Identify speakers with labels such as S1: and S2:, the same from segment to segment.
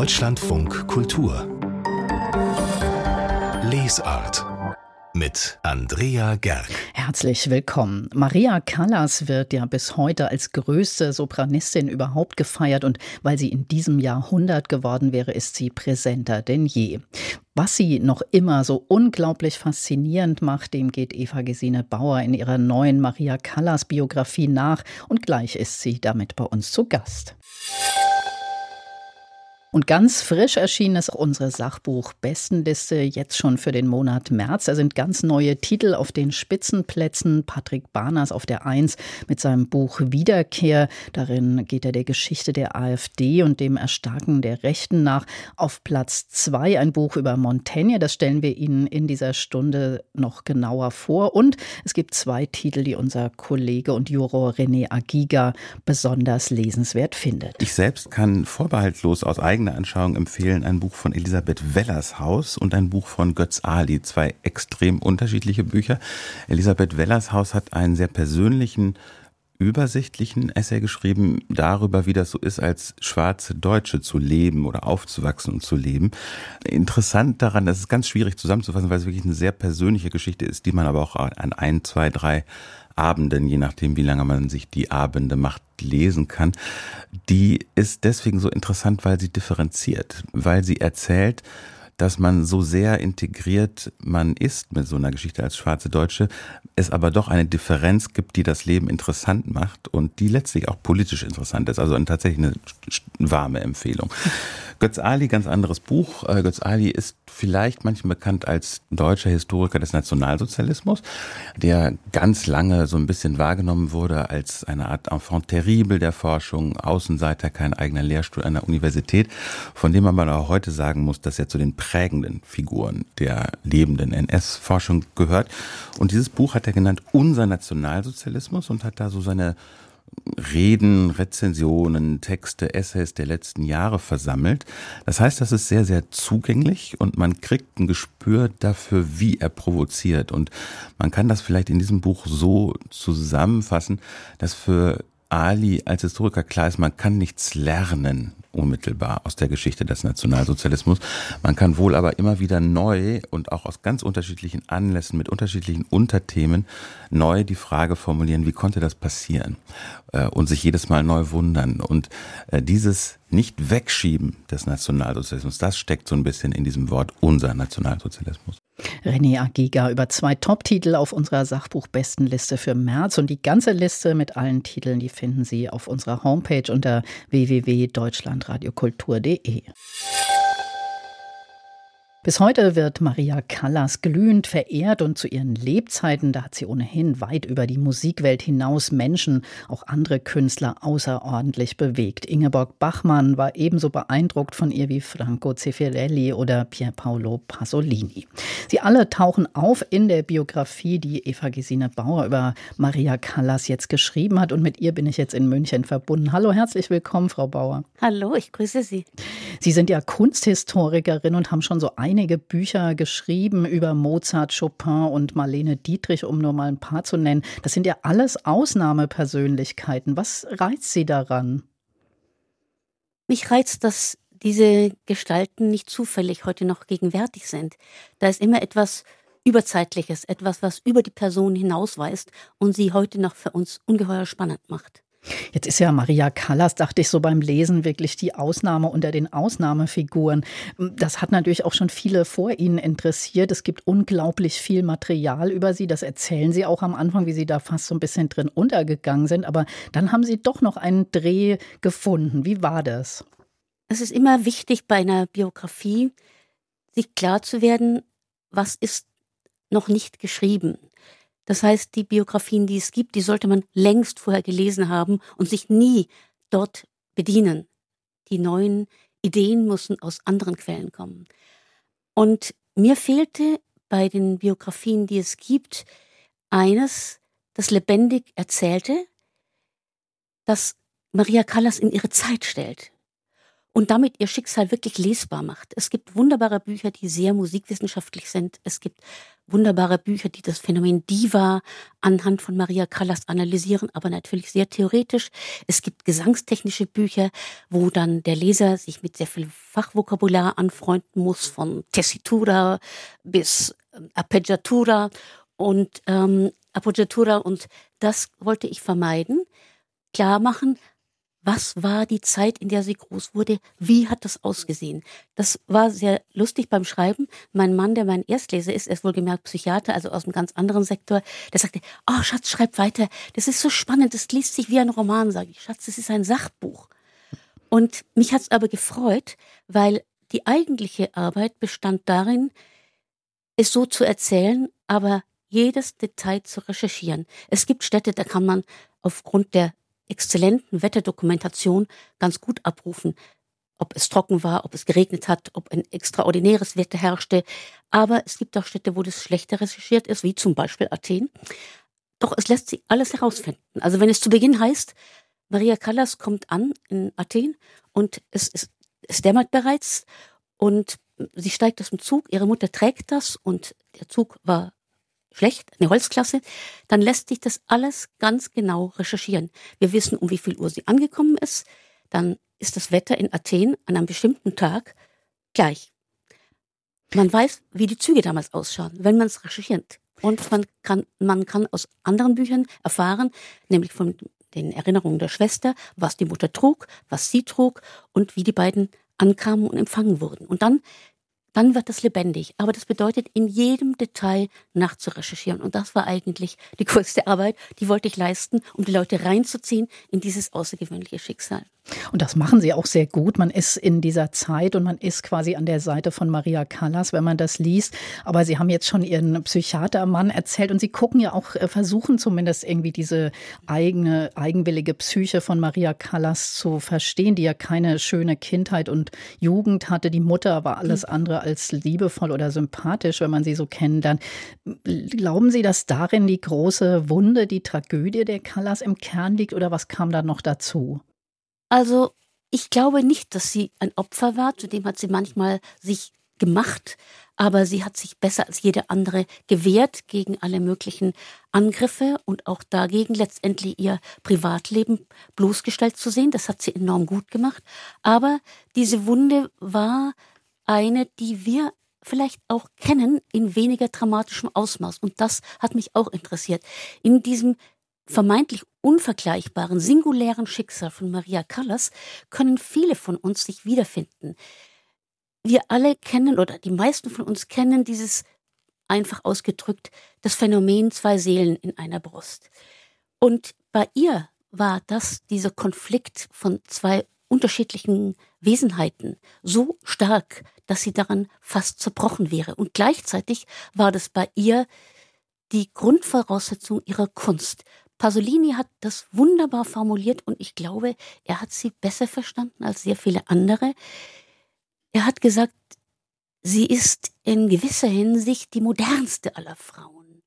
S1: Deutschlandfunk Kultur Lesart mit Andrea Gerg.
S2: Herzlich willkommen. Maria Callas wird ja bis heute als größte Sopranistin überhaupt gefeiert und weil sie in diesem Jahr 100 geworden wäre, ist sie präsenter denn je. Was sie noch immer so unglaublich faszinierend macht, dem geht Eva Gesine Bauer in ihrer neuen Maria Callas Biografie nach und gleich ist sie damit bei uns zu Gast. Und ganz frisch erschienen ist unsere Sachbuch-Bestenliste jetzt schon für den Monat März. Da sind ganz neue Titel auf den Spitzenplätzen. Patrick Barners auf der Eins mit seinem Buch Wiederkehr. Darin geht er der Geschichte der AfD und dem Erstarken der Rechten nach. Auf Platz zwei ein Buch über Montaigne. Das stellen wir Ihnen in dieser Stunde noch genauer vor. Und es gibt zwei Titel, die unser Kollege und Juror René Agiga besonders lesenswert findet.
S3: Ich selbst kann vorbehaltlos aus eigenem eigene Anschauung empfehlen ein Buch von Elisabeth Wellershaus und ein Buch von Götz Ali, zwei extrem unterschiedliche Bücher. Elisabeth Wellershaus hat einen sehr persönlichen übersichtlichen Essay geschrieben darüber, wie das so ist, als schwarze Deutsche zu leben oder aufzuwachsen und zu leben. Interessant daran, das ist ganz schwierig zusammenzufassen, weil es wirklich eine sehr persönliche Geschichte ist, die man aber auch an ein, zwei, drei Abenden, je nachdem, wie lange man sich die Abende macht, lesen kann. Die ist deswegen so interessant, weil sie differenziert, weil sie erzählt, dass man so sehr integriert man ist mit so einer Geschichte als schwarze Deutsche, es aber doch eine Differenz gibt, die das Leben interessant macht und die letztlich auch politisch interessant ist. Also tatsächlich eine warme Empfehlung. Götz Ali, ganz anderes Buch. Äh, Götz Ali ist vielleicht manchmal bekannt als deutscher Historiker des Nationalsozialismus, der ganz lange so ein bisschen wahrgenommen wurde als eine Art Enfant terrible der Forschung, Außenseiter, kein eigener Lehrstuhl an der Universität, von dem man aber auch heute sagen muss, dass er zu den prägenden Figuren der lebenden NS-Forschung gehört. Und dieses Buch hat er genannt Unser Nationalsozialismus und hat da so seine Reden, Rezensionen, Texte, Essays der letzten Jahre versammelt. Das heißt, das ist sehr, sehr zugänglich und man kriegt ein Gespür dafür, wie er provoziert. Und man kann das vielleicht in diesem Buch so zusammenfassen, dass für Ali als Historiker klar ist, man kann nichts lernen unmittelbar aus der Geschichte des Nationalsozialismus. Man kann wohl aber immer wieder neu und auch aus ganz unterschiedlichen Anlässen mit unterschiedlichen Unterthemen neu die Frage formulieren, wie konnte das passieren? Äh, und sich jedes Mal neu wundern. Und äh, dieses nicht wegschieben des Nationalsozialismus, das steckt so ein bisschen in diesem Wort unser Nationalsozialismus.
S2: René Agiga über zwei Top-Titel auf unserer Sachbuchbestenliste für März und die ganze Liste mit allen Titeln, die finden Sie auf unserer Homepage unter www.deutschlandradiokultur.de. Bis heute wird Maria Callas glühend verehrt und zu ihren Lebzeiten, da hat sie ohnehin weit über die Musikwelt hinaus Menschen, auch andere Künstler außerordentlich bewegt. Ingeborg Bachmann war ebenso beeindruckt von ihr wie Franco Zeffirelli oder Pierpaolo Pasolini. Sie alle tauchen auf in der Biografie, die Eva Gesine Bauer über Maria Callas jetzt geschrieben hat und mit ihr bin ich jetzt in München verbunden. Hallo, herzlich willkommen, Frau Bauer.
S4: Hallo, ich grüße Sie.
S2: Sie sind ja Kunsthistorikerin und haben schon so ein einige Bücher geschrieben über Mozart, Chopin und Marlene Dietrich, um nur mal ein paar zu nennen. Das sind ja alles Ausnahmepersönlichkeiten. Was reizt Sie daran?
S4: Mich reizt, dass diese Gestalten nicht zufällig heute noch gegenwärtig sind. Da ist immer etwas Überzeitliches, etwas, was über die Person hinausweist und sie heute noch für uns ungeheuer spannend macht.
S2: Jetzt ist ja Maria Callas, dachte ich so beim Lesen, wirklich die Ausnahme unter den Ausnahmefiguren. Das hat natürlich auch schon viele vor Ihnen interessiert. Es gibt unglaublich viel Material über sie. Das erzählen Sie auch am Anfang, wie Sie da fast so ein bisschen drin untergegangen sind. Aber dann haben Sie doch noch einen Dreh gefunden. Wie war das?
S4: Es ist immer wichtig bei einer Biografie, sich klar zu werden, was ist noch nicht geschrieben. Das heißt, die Biografien, die es gibt, die sollte man längst vorher gelesen haben und sich nie dort bedienen. Die neuen Ideen müssen aus anderen Quellen kommen. Und mir fehlte bei den Biografien, die es gibt, eines, das lebendig erzählte, das Maria Callas in ihre Zeit stellt. Und damit ihr Schicksal wirklich lesbar macht. Es gibt wunderbare Bücher, die sehr musikwissenschaftlich sind. Es gibt wunderbare Bücher, die das Phänomen Diva anhand von Maria Callas analysieren, aber natürlich sehr theoretisch. Es gibt gesangstechnische Bücher, wo dann der Leser sich mit sehr viel Fachvokabular anfreunden muss, von Tessitura bis ähm, Appeggiatura und ähm, Appoggiatura und das wollte ich vermeiden. Klar machen, was war die Zeit, in der sie groß wurde? Wie hat das ausgesehen? Das war sehr lustig beim Schreiben. Mein Mann, der mein Erstleser ist, er ist wohlgemerkt Psychiater, also aus einem ganz anderen Sektor, der sagte, oh Schatz, schreib weiter. Das ist so spannend, das liest sich wie ein Roman, sage ich. Schatz, das ist ein Sachbuch. Und mich hat es aber gefreut, weil die eigentliche Arbeit bestand darin, es so zu erzählen, aber jedes Detail zu recherchieren. Es gibt Städte, da kann man aufgrund der exzellenten Wetterdokumentation ganz gut abrufen, ob es trocken war, ob es geregnet hat, ob ein extraordinäres Wetter herrschte. Aber es gibt auch Städte, wo das schlechter recherchiert ist, wie zum Beispiel Athen. Doch es lässt sich alles herausfinden. Also wenn es zu Beginn heißt, Maria Callas kommt an in Athen und es, es, es dämmert bereits und sie steigt aus dem Zug, ihre Mutter trägt das und der Zug war schlecht, eine Holzklasse, dann lässt sich das alles ganz genau recherchieren. Wir wissen, um wie viel Uhr sie angekommen ist, dann ist das Wetter in Athen an einem bestimmten Tag gleich. Man weiß, wie die Züge damals ausschauen, wenn man es recherchiert. Und man kann, man kann aus anderen Büchern erfahren, nämlich von den Erinnerungen der Schwester, was die Mutter trug, was sie trug und wie die beiden ankamen und empfangen wurden. Und dann dann wird es lebendig. Aber das bedeutet, in jedem Detail nachzurecherchieren. Und das war eigentlich die größte Arbeit, die wollte ich leisten, um die Leute reinzuziehen in dieses außergewöhnliche Schicksal.
S2: Und das machen Sie auch sehr gut. Man ist in dieser Zeit und man ist quasi an der Seite von Maria Callas, wenn man das liest. Aber Sie haben jetzt schon Ihren Psychiatermann erzählt und Sie gucken ja auch, äh, versuchen zumindest irgendwie diese eigene, eigenwillige Psyche von Maria Callas zu verstehen, die ja keine schöne Kindheit und Jugend hatte. Die Mutter war alles mhm. Als liebevoll oder sympathisch, wenn man sie so kennenlernt. Glauben Sie, dass darin die große Wunde, die Tragödie der Callas im Kern liegt oder was kam da noch dazu?
S4: Also ich glaube nicht, dass sie ein Opfer war, zudem hat sie manchmal sich gemacht, aber sie hat sich besser als jede andere gewehrt gegen alle möglichen Angriffe und auch dagegen letztendlich ihr Privatleben bloßgestellt zu sehen. Das hat sie enorm gut gemacht. Aber diese Wunde war eine, die wir vielleicht auch kennen in weniger dramatischem Ausmaß. Und das hat mich auch interessiert. In diesem vermeintlich unvergleichbaren, singulären Schicksal von Maria Callas können viele von uns sich wiederfinden. Wir alle kennen oder die meisten von uns kennen dieses einfach ausgedrückt das Phänomen zwei Seelen in einer Brust. Und bei ihr war das dieser Konflikt von zwei unterschiedlichen Wesenheiten so stark, dass sie daran fast zerbrochen wäre. Und gleichzeitig war das bei ihr die Grundvoraussetzung ihrer Kunst. Pasolini hat das wunderbar formuliert und ich glaube, er hat sie besser verstanden als sehr viele andere. Er hat gesagt, sie ist in gewisser Hinsicht die modernste aller Frauen.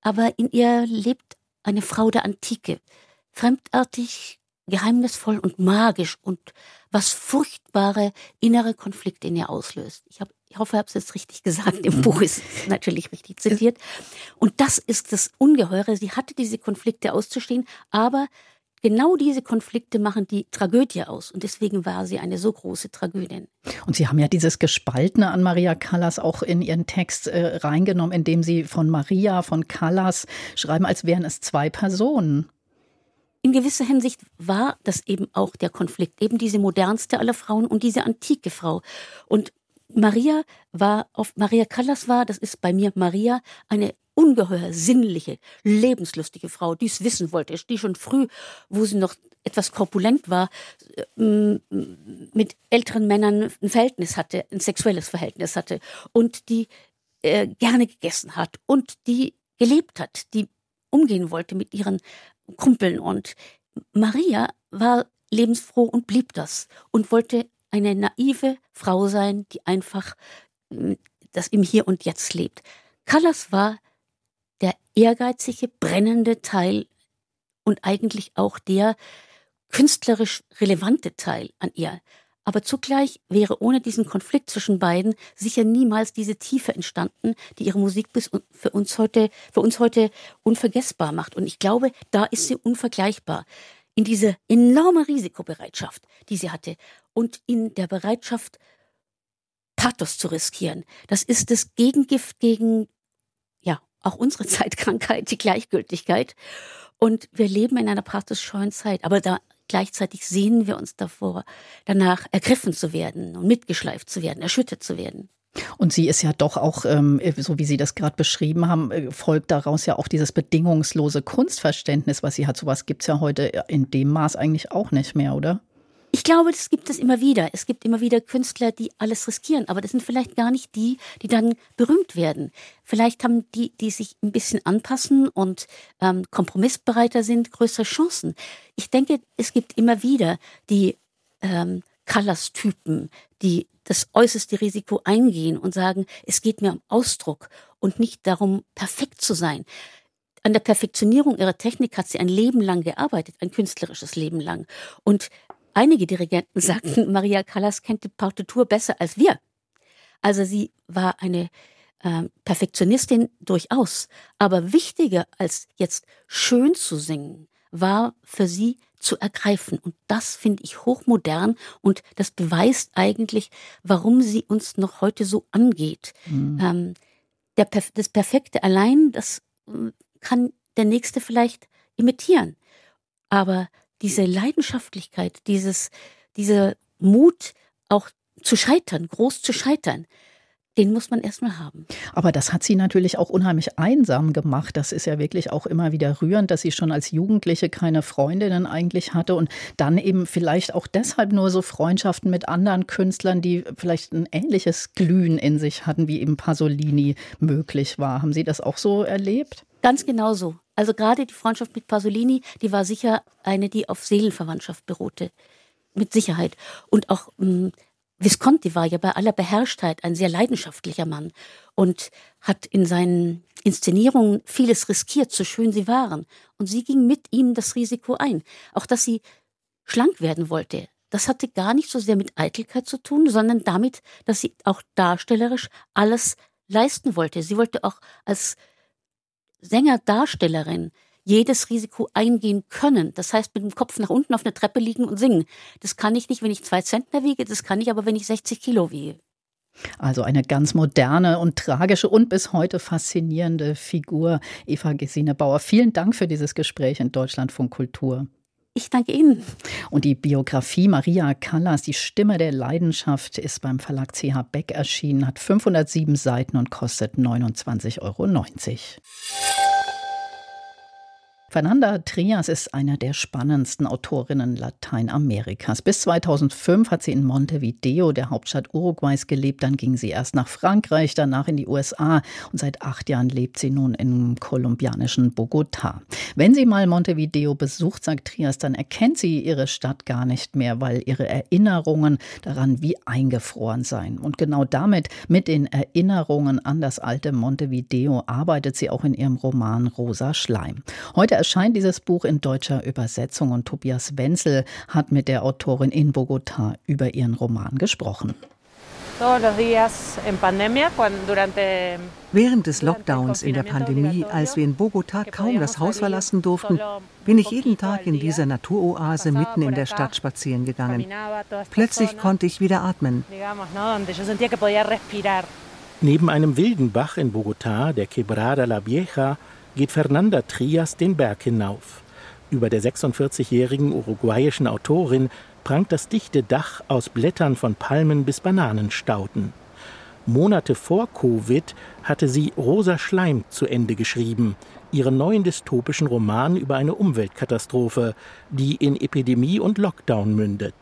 S4: Aber in ihr lebt eine Frau der Antike, fremdartig, geheimnisvoll und magisch und was furchtbare innere Konflikte in ihr auslöst. Ich habe ich hoffe, ich habe es jetzt richtig gesagt. Im Buch ist natürlich richtig zitiert. Und das ist das Ungeheure. Sie hatte diese Konflikte auszustehen, aber genau diese Konflikte machen die Tragödie aus. Und deswegen war sie eine so große Tragödin.
S2: Und Sie haben ja dieses Gespaltene an Maria Callas auch in Ihren Text äh, reingenommen, indem Sie von Maria, von Callas schreiben, als wären es zwei Personen.
S4: In gewisser Hinsicht war das eben auch der Konflikt, eben diese modernste aller Frauen und diese antike Frau. Und Maria war auf Maria Callas war, das ist bei mir Maria, eine ungeheuer sinnliche, lebenslustige Frau, die es wissen wollte, die schon früh, wo sie noch etwas korpulent war, äh, mit älteren Männern ein Verhältnis hatte, ein sexuelles Verhältnis hatte und die äh, gerne gegessen hat und die gelebt hat, die umgehen wollte mit ihren Kumpeln und Maria war lebensfroh und blieb das und wollte eine naive Frau sein, die einfach hm, das im Hier und Jetzt lebt. Callas war der ehrgeizige, brennende Teil und eigentlich auch der künstlerisch relevante Teil an ihr. Aber zugleich wäre ohne diesen Konflikt zwischen beiden sicher niemals diese Tiefe entstanden, die ihre Musik bis für uns heute, für uns heute unvergessbar macht. Und ich glaube, da ist sie unvergleichbar. In diese enorme Risikobereitschaft, die sie hatte und in der Bereitschaft, Pathos zu riskieren. Das ist das Gegengift gegen, ja, auch unsere Zeitkrankheit, die Gleichgültigkeit. Und wir leben in einer pathosscheuen Zeit. Aber da Gleichzeitig sehnen wir uns davor, danach ergriffen zu werden und mitgeschleift zu werden, erschüttert zu werden.
S2: Und sie ist ja doch auch, ähm, so wie Sie das gerade beschrieben haben, äh, folgt daraus ja auch dieses bedingungslose Kunstverständnis, was sie hat. Sowas gibt es ja heute in dem Maß eigentlich auch nicht mehr, oder?
S4: Ich glaube, das gibt es immer wieder. Es gibt immer wieder Künstler, die alles riskieren, aber das sind vielleicht gar nicht die, die dann berühmt werden. Vielleicht haben die, die sich ein bisschen anpassen und ähm, kompromissbereiter sind, größere Chancen. Ich denke, es gibt immer wieder die ähm, Callas-Typen, die das äußerste Risiko eingehen und sagen, es geht mir um Ausdruck und nicht darum, perfekt zu sein. An der Perfektionierung ihrer Technik hat sie ein Leben lang gearbeitet, ein künstlerisches Leben lang. Und Einige Dirigenten sagten, Maria Callas kennt die Partitur besser als wir. Also sie war eine äh, Perfektionistin durchaus. Aber wichtiger als jetzt schön zu singen, war für sie zu ergreifen. Und das finde ich hochmodern und das beweist eigentlich, warum sie uns noch heute so angeht. Mhm. Ähm, der, das Perfekte allein, das äh, kann der Nächste vielleicht imitieren. Aber diese Leidenschaftlichkeit, dieses, dieser Mut, auch zu scheitern, groß zu scheitern, den muss man erstmal haben.
S2: Aber das hat sie natürlich auch unheimlich einsam gemacht. Das ist ja wirklich auch immer wieder rührend, dass sie schon als Jugendliche keine Freundinnen eigentlich hatte und dann eben vielleicht auch deshalb nur so Freundschaften mit anderen Künstlern, die vielleicht ein ähnliches Glühen in sich hatten, wie eben Pasolini möglich war. Haben Sie das auch so erlebt?
S4: Ganz genau so. Also gerade die Freundschaft mit Pasolini, die war sicher eine, die auf Seelenverwandtschaft beruhte. Mit Sicherheit. Und auch mh, hm, Visconti war ja bei aller Beherrschtheit ein sehr leidenschaftlicher Mann und hat in seinen Inszenierungen vieles riskiert, so schön sie waren. Und sie ging mit ihm das Risiko ein. Auch dass sie schlank werden wollte. Das hatte gar nicht so sehr mit Eitelkeit zu tun, sondern damit, dass sie auch darstellerisch alles leisten wollte. Sie wollte auch als Sänger-Darstellerin jedes Risiko eingehen können. Das heißt, mit dem Kopf nach unten auf einer Treppe liegen und singen. Das kann ich nicht, wenn ich zwei Zentner wiege, das kann ich aber, wenn ich 60 Kilo wiege.
S2: Also eine ganz moderne und tragische und bis heute faszinierende Figur, Eva Gesine Bauer. Vielen Dank für dieses Gespräch in Deutschlandfunk Kultur.
S4: Ich danke Ihnen.
S2: Und die Biografie Maria Callas, die Stimme der Leidenschaft, ist beim Verlag CH Beck erschienen, hat 507 Seiten und kostet 29,90 Euro. Fernanda Trias ist eine der spannendsten Autorinnen Lateinamerikas. Bis 2005 hat sie in Montevideo, der Hauptstadt Uruguays, gelebt. Dann ging sie erst nach Frankreich, danach in die USA und seit acht Jahren lebt sie nun im kolumbianischen Bogotá. Wenn sie mal Montevideo besucht, sagt Trias, dann erkennt sie ihre Stadt gar nicht mehr, weil ihre Erinnerungen daran wie eingefroren seien. Und genau damit, mit den Erinnerungen an das alte Montevideo, arbeitet sie auch in ihrem Roman Rosa Schleim. Heute erscheint dieses Buch in deutscher Übersetzung und Tobias Wenzel hat mit der Autorin in Bogotá über ihren Roman gesprochen.
S5: Während des Lockdowns in der Pandemie, als wir in Bogotá kaum das Haus verlassen durften, bin ich jeden Tag in dieser Naturoase mitten in der Stadt spazieren gegangen. Plötzlich konnte ich wieder atmen.
S6: Neben einem wilden Bach in Bogotá, der Quebrada la Vieja, geht Fernanda Trias den Berg hinauf. Über der 46-jährigen uruguayischen Autorin prangt das dichte Dach aus Blättern von Palmen bis Bananenstauden. Monate vor Covid hatte sie Rosa Schleim zu Ende geschrieben, ihren neuen dystopischen Roman über eine Umweltkatastrophe, die in Epidemie und Lockdown mündet.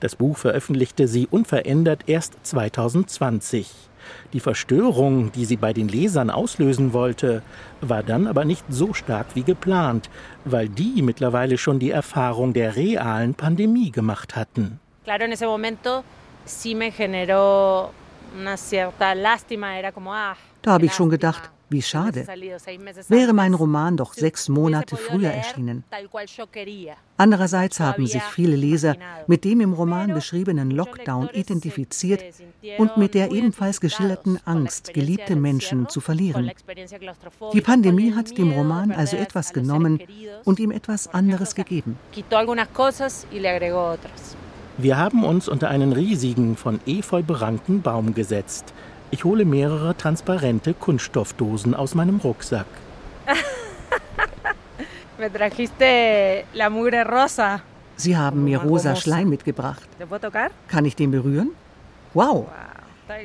S6: Das Buch veröffentlichte sie unverändert erst 2020. Die Verstörung, die sie bei den Lesern auslösen wollte, war dann aber nicht so stark wie geplant, weil die mittlerweile schon die Erfahrung der realen Pandemie gemacht hatten. Claro, en ese momento
S5: sí me generó una cierta lástima, era como ah, da habe ich schon gedacht, Wie schade. Wäre mein Roman doch sechs Monate früher erschienen. Andererseits haben sich viele Leser mit dem im Roman beschriebenen Lockdown identifiziert und mit der ebenfalls geschilderten Angst, geliebte Menschen zu verlieren. Die Pandemie hat dem Roman also etwas genommen und ihm etwas anderes gegeben.
S6: Wir haben uns unter einen riesigen, von Efeu berankten Baum gesetzt. Ich hole mehrere transparente Kunststoffdosen aus meinem Rucksack.
S5: Sie haben mir rosa Schleim mitgebracht. Kann ich den berühren? Wow!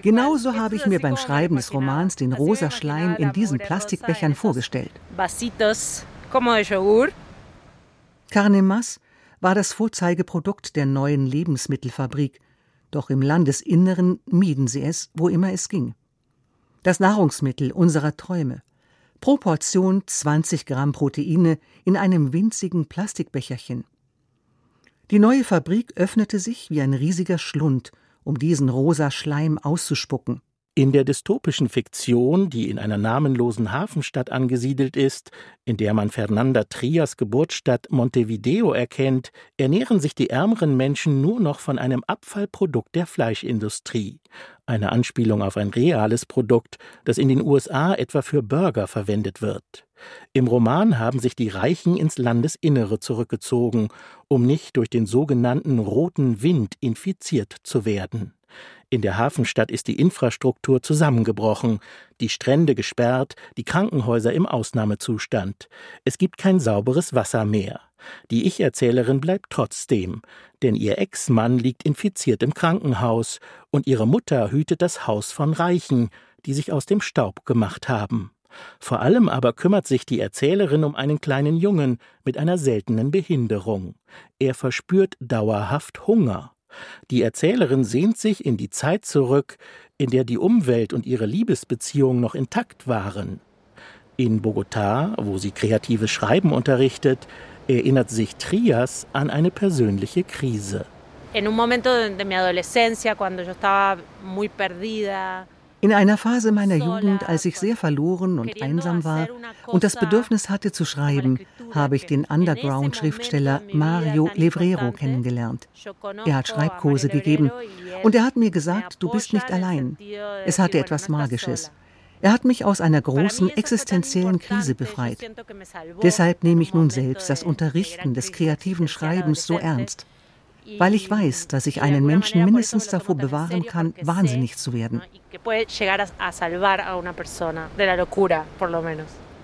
S5: Genauso habe ich mir beim Schreiben des Romans den rosa Schleim in diesen Plastikbechern vorgestellt. Carnemas war das Vorzeigeprodukt der neuen Lebensmittelfabrik, doch im Landesinneren mieden sie es, wo immer es ging. Das Nahrungsmittel unserer Träume. Pro Portion 20 Gramm Proteine in einem winzigen Plastikbecherchen. Die neue Fabrik öffnete sich wie ein riesiger Schlund, um diesen rosa Schleim auszuspucken.
S6: In der dystopischen Fiktion, die in einer namenlosen Hafenstadt angesiedelt ist, in der man Fernanda Trias Geburtsstadt Montevideo erkennt, ernähren sich die ärmeren Menschen nur noch von einem Abfallprodukt der Fleischindustrie. Eine Anspielung auf ein reales Produkt, das in den USA etwa für Burger verwendet wird. Im Roman haben sich die Reichen ins Landesinnere zurückgezogen, um nicht durch den sogenannten roten Wind infiziert zu werden. In der Hafenstadt ist die Infrastruktur zusammengebrochen, die Strände gesperrt, die Krankenhäuser im Ausnahmezustand. Es gibt kein sauberes Wasser mehr. Die Ich-Erzählerin bleibt trotzdem, denn ihr Ex-Mann liegt infiziert im Krankenhaus und ihre Mutter hütet das Haus von Reichen, die sich aus dem Staub gemacht haben. Vor allem aber kümmert sich die Erzählerin um einen kleinen Jungen mit einer seltenen Behinderung. Er verspürt dauerhaft Hunger. Die Erzählerin sehnt sich in die Zeit zurück, in der die Umwelt und ihre Liebesbeziehung noch intakt waren. In Bogotá, wo sie kreatives Schreiben unterrichtet, erinnert sich Trias an eine persönliche Krise. En un momento de adolescencia, cuando yo estaba
S5: muy perdida, in einer Phase meiner Jugend, als ich sehr verloren und einsam war und das Bedürfnis hatte zu schreiben, habe ich den Underground-Schriftsteller Mario Levrero kennengelernt. Er hat Schreibkurse gegeben und er hat mir gesagt, du bist nicht allein. Es hatte etwas Magisches. Er hat mich aus einer großen existenziellen Krise befreit. Deshalb nehme ich nun selbst das Unterrichten des kreativen Schreibens so ernst weil ich weiß, dass ich einen Menschen mindestens davor bewahren kann, wahnsinnig zu werden.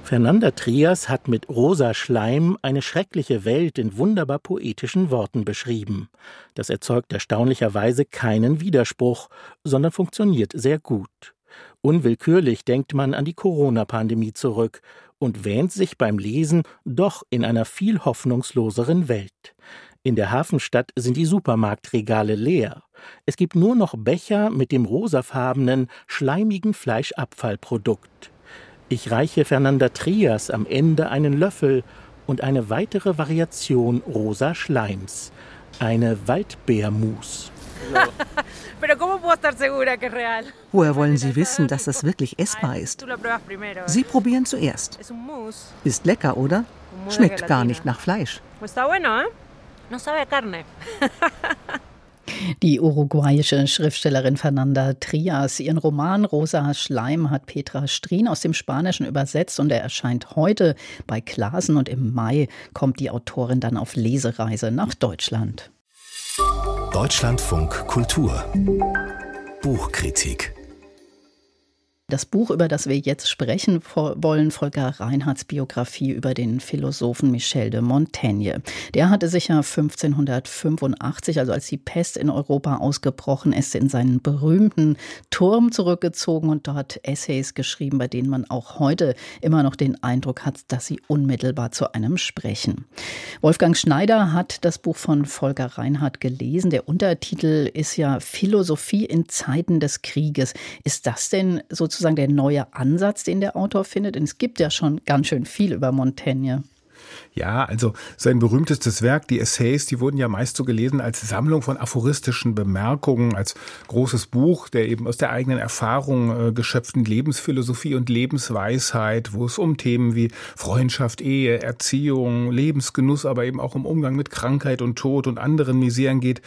S6: Fernanda Trias hat mit Rosa Schleim eine schreckliche Welt in wunderbar poetischen Worten beschrieben. Das erzeugt erstaunlicherweise keinen Widerspruch, sondern funktioniert sehr gut. Unwillkürlich denkt man an die Corona-Pandemie zurück und wähnt sich beim Lesen doch in einer viel hoffnungsloseren Welt. In der Hafenstadt sind die Supermarktregale leer. Es gibt nur noch Becher mit dem rosafarbenen, schleimigen Fleischabfallprodukt. Ich reiche Fernanda Trias am Ende einen Löffel und eine weitere Variation rosa Schleims, eine Waldbeermus.
S5: Woher wollen Sie wissen, dass das wirklich essbar ist? Sie probieren zuerst. Ist lecker, oder? Schmeckt gar nicht nach Fleisch. No sabe a carne.
S2: Die uruguayische Schriftstellerin Fernanda Trias. Ihren Roman Rosa Schleim hat Petra Strien aus dem Spanischen übersetzt und er erscheint heute bei Klasen und im Mai kommt die Autorin dann auf Lesereise nach Deutschland.
S1: Deutschlandfunk Kultur Buchkritik
S2: das Buch, über das wir jetzt sprechen wollen, Volker Reinhards Biografie über den Philosophen Michel de Montaigne. Der hatte sich ja 1585, also als die Pest in Europa ausgebrochen ist, in seinen berühmten Turm zurückgezogen und dort Essays geschrieben, bei denen man auch heute immer noch den Eindruck hat, dass sie unmittelbar zu einem sprechen. Wolfgang Schneider hat das Buch von Volker Reinhardt gelesen. Der Untertitel ist ja Philosophie in Zeiten des Krieges. Ist das denn sozusagen sozusagen der neue Ansatz, den der Autor findet? Denn es gibt ja schon ganz schön viel über Montaigne.
S7: Ja, also sein berühmtestes Werk, die Essays, die wurden ja meist so gelesen als Sammlung von aphoristischen Bemerkungen, als großes Buch der eben aus der eigenen Erfahrung äh, geschöpften Lebensphilosophie und Lebensweisheit, wo es um Themen wie Freundschaft, Ehe, Erziehung, Lebensgenuss, aber eben auch um Umgang mit Krankheit und Tod und anderen Miseren geht,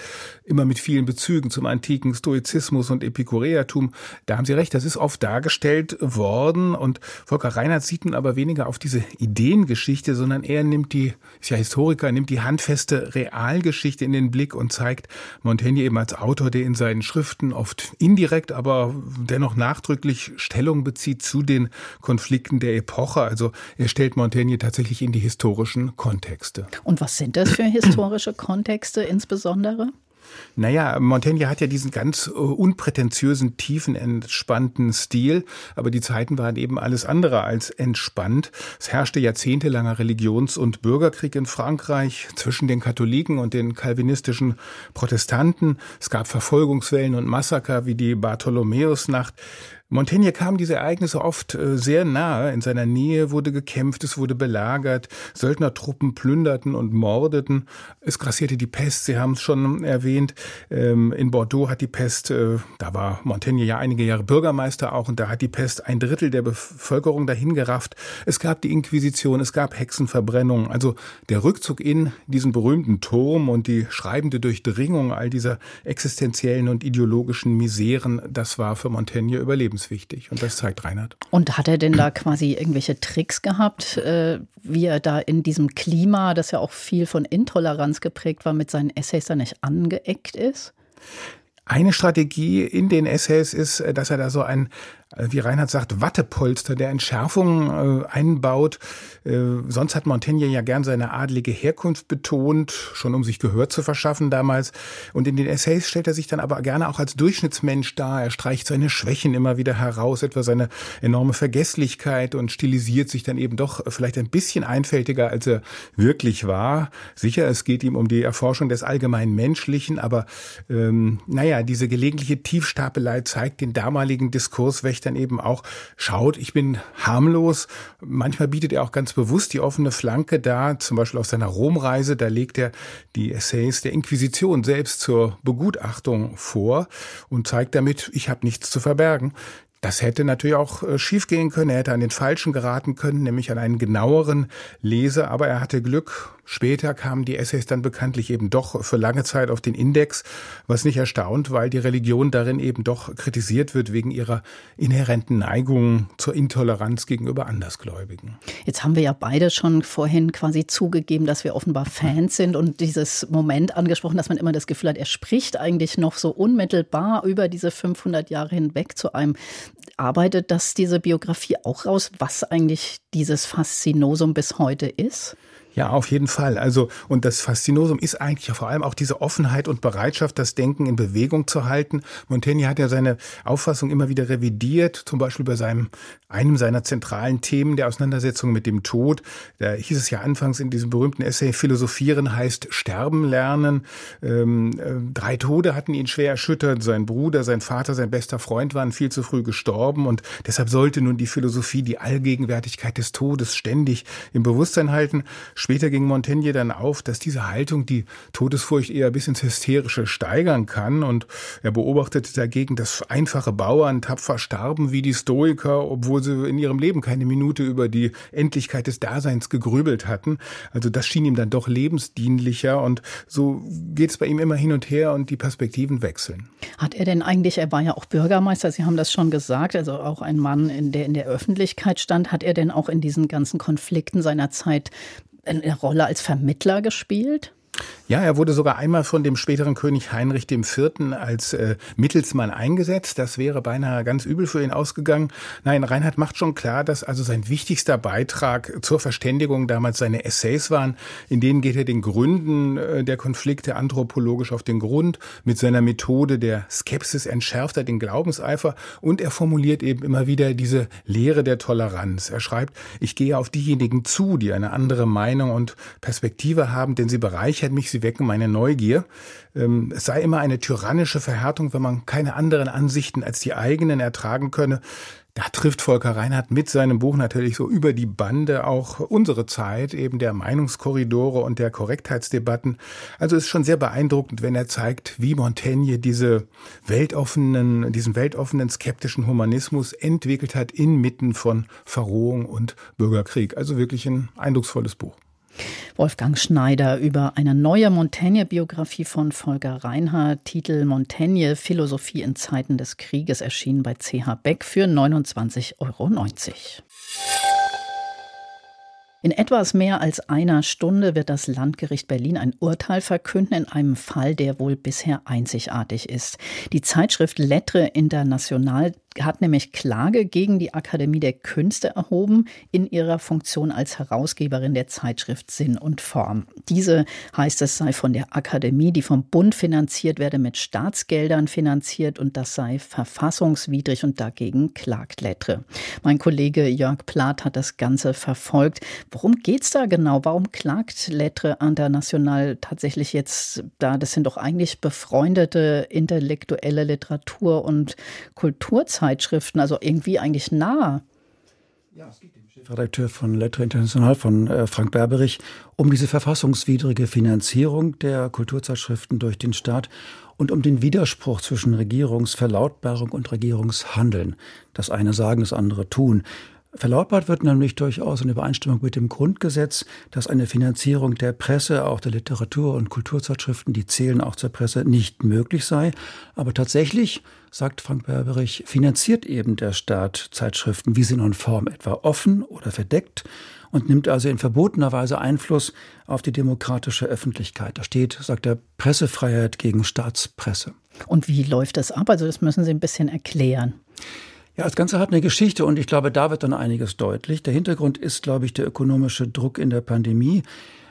S7: immer mit vielen Bezügen zum antiken Stoizismus und Epikureatum. Da haben Sie recht, das ist oft dargestellt worden und Volker Reinhardt sieht nun aber weniger auf diese Ideengeschichte, sondern eher nimmt die, ist ja Historiker, nimmt die handfeste Realgeschichte in den Blick und zeigt Montaigne eben als Autor, der in seinen Schriften oft indirekt, aber dennoch nachdrücklich Stellung bezieht zu den Konflikten der Epoche. Also er stellt Montaigne tatsächlich in die historischen Kontexte.
S2: Und was sind das für historische Kontexte insbesondere?
S7: Naja, Montaigne hat ja diesen ganz äh, unprätentiösen, tiefen, entspannten Stil, aber die Zeiten waren eben alles andere als entspannt. Es herrschte jahrzehntelanger Religions- und Bürgerkrieg in Frankreich zwischen den Katholiken und den kalvinistischen Protestanten. Es gab Verfolgungswellen und Massaker wie die Bartholomäusnacht. Montaigne kam diese Ereignisse oft äh, sehr nahe. In seiner Nähe wurde gekämpft, es wurde belagert, Söldnertruppen plünderten und mordeten. Es grassierte die Pest, Sie haben es schon erwähnt. Ähm, in Bordeaux hat die Pest, äh, da war Montaigne ja einige Jahre Bürgermeister auch, und da hat die Pest ein Drittel der Bevölkerung dahingerafft. Es gab die Inquisition, es gab Hexenverbrennungen. Also der Rückzug in diesen berühmten Turm und die schreibende Durchdringung all dieser existenziellen und ideologischen Miseren, das war für Montaigne überlebenswichtig lebenswichtig. Und das zeigt Reinhard.
S2: Und hat er denn da quasi irgendwelche Tricks gehabt, äh, wie er da in diesem Klima, das ja auch viel von Intoleranz geprägt war, mit seinen Essays da nicht angeeckt ist?
S7: Eine Strategie in den Essays ist, äh, dass er da so ein wie Reinhard sagt, Wattepolster, der Entschärfung äh, einbaut. Äh, sonst hat Montaigne ja gern seine adlige Herkunft betont, schon um sich Gehör zu verschaffen damals. Und in den Essays stellt er sich dann aber gerne auch als Durchschnittsmensch dar. Er streicht seine Schwächen immer wieder heraus, etwa seine enorme Vergesslichkeit und stilisiert sich dann eben doch vielleicht ein bisschen einfältiger, als er wirklich war. Sicher, es geht ihm um die Erforschung des allgemeinen Menschlichen, aber ähm, naja, diese gelegentliche Tiefstapelei zeigt den damaligen Diskurswächter dann eben auch schaut, ich bin harmlos. Manchmal bietet er auch ganz bewusst die offene Flanke da, zum Beispiel auf seiner Romreise, da legt er die Essays der Inquisition selbst zur Begutachtung vor und zeigt damit, ich habe nichts zu verbergen. Das hätte natürlich auch äh, schiefgehen können. Er hätte an den Falschen geraten können, nämlich an einen genaueren Leser. Aber er hatte Glück Später kamen die Essays dann bekanntlich eben doch für lange Zeit auf den Index, was nicht erstaunt, weil die Religion darin eben doch kritisiert wird wegen ihrer inhärenten Neigung zur Intoleranz gegenüber Andersgläubigen.
S2: Jetzt haben wir ja beide schon vorhin quasi zugegeben, dass wir offenbar Fans sind und dieses Moment angesprochen, dass man immer das Gefühl hat, er spricht eigentlich noch so unmittelbar über diese 500 Jahre hinweg zu einem. Arbeitet das diese Biografie auch raus, was eigentlich dieses Faszinosum bis heute ist?
S7: Ja, auf jeden Fall. Also, und das Faszinosum ist eigentlich vor allem auch diese Offenheit und Bereitschaft, das Denken in Bewegung zu halten. Montaigne hat ja seine Auffassung immer wieder revidiert, zum Beispiel bei seinem, einem seiner zentralen Themen der Auseinandersetzung mit dem Tod. Da hieß es ja anfangs in diesem berühmten Essay, Philosophieren heißt sterben lernen. Ähm, äh, drei Tode hatten ihn schwer erschüttert. Sein Bruder, sein Vater, sein bester Freund waren viel zu früh gestorben und deshalb sollte nun die Philosophie die Allgegenwärtigkeit des Todes ständig im Bewusstsein halten. Später ging Montaigne dann auf, dass diese Haltung die Todesfurcht eher bis ins Hysterische steigern kann und er beobachtete dagegen, dass einfache Bauern tapfer starben wie die Stoiker, obwohl sie in ihrem Leben keine Minute über die Endlichkeit des Daseins gegrübelt hatten. Also das schien ihm dann doch lebensdienlicher und so geht es bei ihm immer hin und her und die Perspektiven wechseln.
S2: Hat er denn eigentlich, er war ja auch Bürgermeister, Sie haben das schon gesagt, also auch ein Mann, der in der Öffentlichkeit stand, hat er denn auch in diesen ganzen Konflikten seiner Zeit eine Rolle als Vermittler gespielt?
S7: Ja, er wurde sogar einmal von dem späteren König Heinrich IV. als äh, Mittelsmann eingesetzt. Das wäre beinahe ganz übel für ihn ausgegangen. Nein, Reinhard macht schon klar, dass also sein wichtigster Beitrag zur Verständigung damals seine Essays waren. In denen geht er den Gründen äh, der Konflikte anthropologisch auf den Grund. Mit seiner Methode der Skepsis entschärft er den Glaubenseifer und er formuliert eben immer wieder diese Lehre der Toleranz. Er schreibt, ich gehe auf diejenigen zu, die eine andere Meinung und Perspektive haben, denn sie bereichert mich sie wecken meine Neugier. Ähm, es sei immer eine tyrannische Verhärtung, wenn man keine anderen Ansichten als die eigenen ertragen könne. Da trifft Volker Reinhardt mit seinem Buch natürlich so über die Bande auch unsere Zeit, eben der Meinungskorridore und der Korrektheitsdebatten. Also ist schon sehr beeindruckend, wenn er zeigt, wie Montaigne diese weltoffenen, diesen weltoffenen skeptischen Humanismus entwickelt hat inmitten von Verrohung und Bürgerkrieg. Also wirklich ein eindrucksvolles Buch.
S2: Wolfgang Schneider über eine neue Montaigne-Biografie von Volker Reinhardt, Titel Montaigne, Philosophie in Zeiten des Krieges, erschienen bei CH Beck für 29,90 Euro. In etwas mehr als einer Stunde wird das Landgericht Berlin ein Urteil verkünden in einem Fall, der wohl bisher einzigartig ist. Die Zeitschrift Lettre International hat nämlich Klage gegen die Akademie der Künste erhoben in ihrer Funktion als Herausgeberin der Zeitschrift Sinn und Form. Diese heißt es sei von der Akademie, die vom Bund finanziert werde, mit Staatsgeldern finanziert und das sei verfassungswidrig und dagegen klagt Lettre. Mein Kollege Jörg Plath hat das Ganze verfolgt. Worum geht's da genau? Warum klagt Lettre International tatsächlich jetzt da? Das sind doch eigentlich befreundete intellektuelle Literatur- und Kulturzeitschriften. Zeitschriften, also irgendwie eigentlich nah.
S8: Ja, es geht dem Chefredakteur von Lettre International, von äh, Frank Berberich, um diese verfassungswidrige Finanzierung der Kulturzeitschriften durch den Staat und um den Widerspruch zwischen Regierungsverlautbarung und Regierungshandeln. Das eine sagen, das andere tun. Verlautbart wird nämlich durchaus in Übereinstimmung mit dem Grundgesetz, dass eine Finanzierung der Presse, auch der Literatur- und Kulturzeitschriften, die zählen auch zur Presse, nicht möglich sei. Aber tatsächlich, sagt Frank Berberich, finanziert eben der Staat Zeitschriften wie Sinn und Form etwa offen oder verdeckt und nimmt also in verbotener Weise Einfluss auf die demokratische Öffentlichkeit. Da steht, sagt er, Pressefreiheit gegen Staatspresse.
S2: Und wie läuft das ab? Also das müssen Sie ein bisschen erklären.
S8: Ja, das Ganze hat eine Geschichte und ich glaube, da wird dann einiges deutlich. Der Hintergrund ist, glaube ich, der ökonomische Druck in der Pandemie.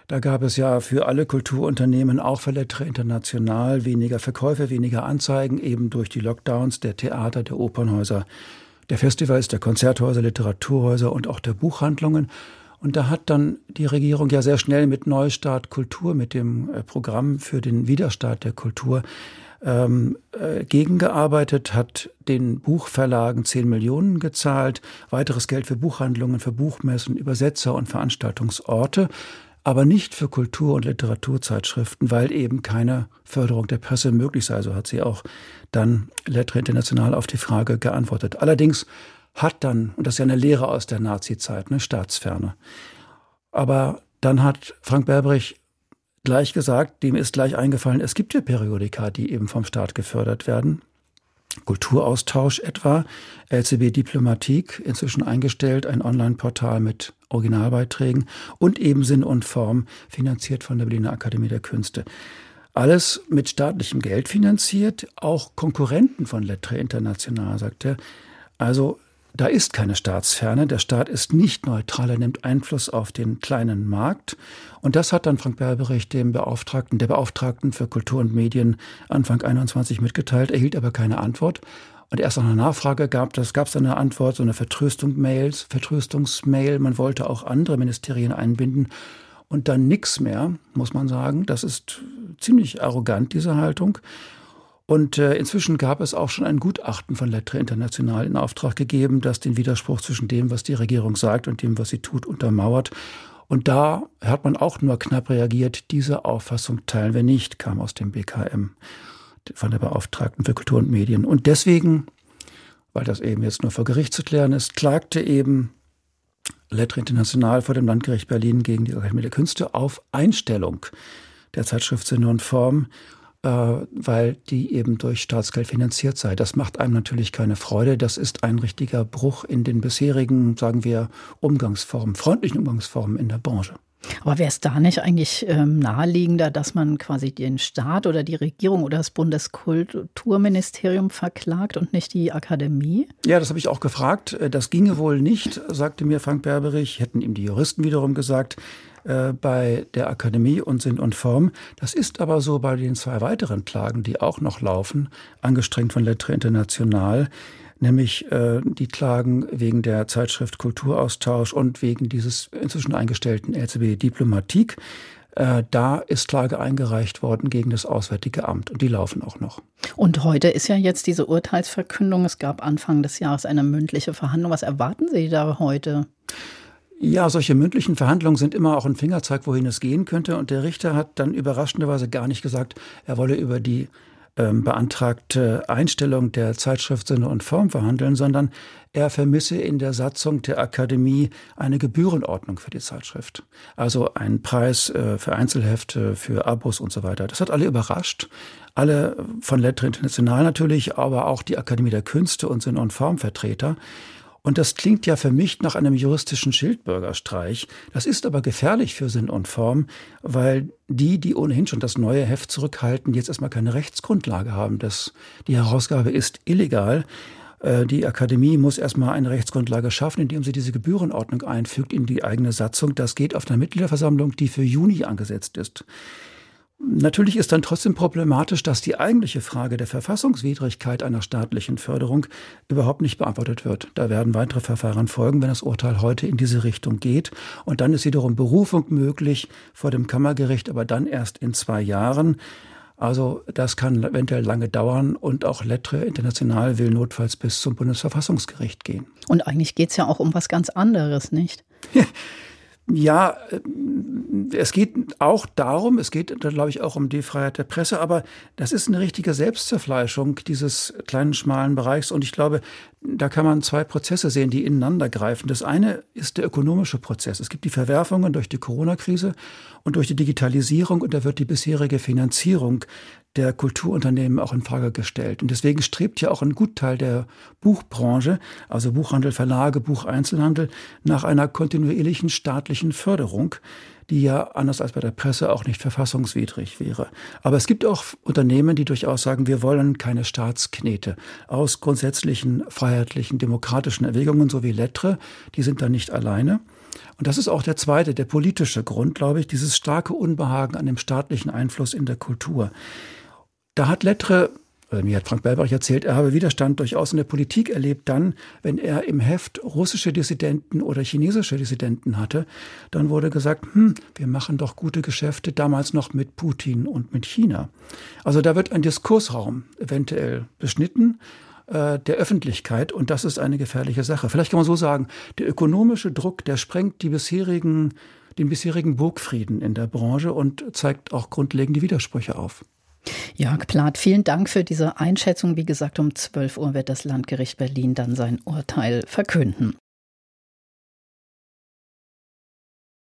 S8: Da gab es ja für alle Kulturunternehmen, auch für Lettre International, weniger Verkäufe, weniger Anzeigen, eben durch die Lockdowns der Theater, der Opernhäuser, der Festivals, der Konzerthäuser, Literaturhäuser und auch der Buchhandlungen. Und da hat dann die Regierung ja sehr schnell mit Neustart Kultur, mit dem äh, Programm für den Widerstart der Kultur, ähm, äh, gegengearbeitet, hat den Buchverlagen 10 Millionen gezahlt, weiteres Geld für Buchhandlungen, für Buchmessen, Übersetzer und Veranstaltungsorte, aber nicht für Kultur- und Literaturzeitschriften, weil eben keine Förderung der Presse möglich sei. So hat sie auch dann Lettre International auf die Frage geantwortet. Allerdings hat dann, und das ist ja eine Lehre aus der Nazi-Zeit, eine Staatsferne. Aber dann hat Frank Berbrich gleich gesagt, dem ist gleich eingefallen, es gibt ja Periodika, die eben vom Staat gefördert werden. Kulturaustausch etwa, LCB Diplomatik, inzwischen eingestellt, ein Online-Portal mit Originalbeiträgen und eben Sinn und Form, finanziert von der Berliner Akademie der Künste. Alles mit staatlichem Geld finanziert, auch Konkurrenten von Lettre International, sagt er. Also da ist keine Staatsferne. Der Staat ist nicht neutral. Er nimmt Einfluss auf den kleinen Markt. Und das hat dann Frank Berberich dem Beauftragten, der Beauftragten für Kultur und Medien Anfang 21 mitgeteilt, erhielt aber keine Antwort. Und erst nach einer Nachfrage gab es eine Antwort, so eine Vertröstung-Mails, Vertröstungsmail. Man wollte auch andere Ministerien einbinden. Und dann nichts mehr, muss man sagen. Das ist ziemlich arrogant, diese Haltung. Und äh, inzwischen gab es auch schon ein Gutachten von Lettre International in Auftrag gegeben, das den Widerspruch zwischen dem, was die Regierung sagt und dem, was sie tut, untermauert. Und da hat man auch nur knapp reagiert, diese Auffassung teilen wir nicht, kam aus dem BKM, von der Beauftragten für Kultur und Medien. Und deswegen, weil das eben jetzt nur vor Gericht zu klären ist, klagte eben Lettre International vor dem Landgericht Berlin gegen die Akademie der Künste auf Einstellung der Zeitschrift Sinne und Form weil die eben durch Staatsgeld finanziert sei. Das macht einem natürlich keine Freude. Das ist ein richtiger Bruch in den bisherigen, sagen wir, Umgangsformen, freundlichen Umgangsformen in der Branche.
S2: Aber wäre es da nicht eigentlich ähm, naheliegender, dass man quasi den Staat oder die Regierung oder das Bundeskulturministerium verklagt und nicht die Akademie?
S8: Ja, das habe ich auch gefragt. Äh, das ginge wohl nicht, sagte mir Frank Berberich, hätten ihm die Juristen wiederum gesagt. Äh, bei der Akademie und Sinn und Form. Das ist aber so bei den zwei weiteren Klagen, die auch noch laufen, angestrengt von Lettre International, nämlich äh, die Klagen wegen der Zeitschrift Kulturaustausch und wegen dieses inzwischen eingestellten LCB Diplomatik. Äh, da ist Klage eingereicht worden gegen das Auswärtige Amt und die laufen auch noch.
S2: Und heute ist ja jetzt diese Urteilsverkündung. Es gab Anfang des Jahres eine mündliche Verhandlung. Was erwarten Sie da heute?
S8: Ja, solche mündlichen Verhandlungen sind immer auch ein Fingerzeig, wohin es gehen könnte. Und der Richter hat dann überraschenderweise gar nicht gesagt, er wolle über die ähm, beantragte Einstellung der Zeitschrift Sinne und Form verhandeln, sondern er vermisse in der Satzung der Akademie eine Gebührenordnung für die Zeitschrift. Also einen Preis äh, für Einzelhefte, für Abos und so weiter. Das hat alle überrascht. Alle von Lettre International natürlich, aber auch die Akademie der Künste und Sinne und Formvertreter. Und das klingt ja für mich nach einem juristischen Schildbürgerstreich. Das ist aber gefährlich für Sinn und Form, weil die, die ohnehin schon das neue Heft zurückhalten, jetzt erstmal keine Rechtsgrundlage haben. Das, die Herausgabe ist illegal. Äh, die Akademie muss erstmal eine Rechtsgrundlage schaffen, indem sie diese Gebührenordnung einfügt in die eigene Satzung. Das geht auf einer Mitgliederversammlung, die für Juni angesetzt ist. Natürlich ist dann trotzdem problematisch, dass die eigentliche Frage der Verfassungswidrigkeit einer staatlichen Förderung überhaupt nicht beantwortet wird. Da werden weitere Verfahren folgen, wenn das Urteil heute in diese Richtung geht. Und dann ist wiederum Berufung möglich vor dem Kammergericht, aber dann erst in zwei Jahren. Also das kann eventuell lange dauern und auch Lettre International will notfalls bis zum Bundesverfassungsgericht gehen.
S2: Und eigentlich geht es ja auch um was ganz anderes, nicht?
S8: Ja, äh, es geht auch darum, es geht, glaube ich, auch um die Freiheit der Presse, aber das ist eine richtige Selbstzerfleischung dieses kleinen, schmalen Bereichs. Und ich glaube, da kann man zwei Prozesse sehen, die ineinander greifen. Das eine ist der ökonomische Prozess. Es gibt die Verwerfungen durch die Corona-Krise und durch die Digitalisierung und da wird die bisherige Finanzierung der Kulturunternehmen auch in Frage gestellt. Und deswegen strebt ja auch ein Gutteil der Buchbranche, also Buchhandel, Verlage, Bucheinzelhandel, nach einer kontinuierlichen staatlichen Förderung, die ja anders als bei der Presse auch nicht verfassungswidrig wäre. Aber es gibt auch Unternehmen, die durchaus sagen, wir wollen keine Staatsknete aus grundsätzlichen freiheitlichen, demokratischen Erwägungen, so wie Lettre, die sind da nicht alleine. Und das ist auch der zweite, der politische Grund, glaube ich, dieses starke Unbehagen an dem staatlichen Einfluss in der Kultur. Da hat Lettre, äh, mir hat Frank Belbach erzählt, er habe Widerstand durchaus in der Politik erlebt, dann, wenn er im Heft russische Dissidenten oder chinesische Dissidenten hatte, dann wurde gesagt, hm, wir machen doch gute Geschäfte, damals noch mit Putin und mit China. Also da wird ein Diskursraum eventuell beschnitten äh, der Öffentlichkeit und das ist eine gefährliche Sache. Vielleicht kann man so sagen, der ökonomische Druck, der sprengt die bisherigen, den bisherigen Burgfrieden in der Branche und zeigt auch grundlegende Widersprüche auf.
S2: Jörg Plath, vielen Dank für diese Einschätzung. Wie gesagt, um 12 Uhr wird das Landgericht Berlin dann sein Urteil verkünden.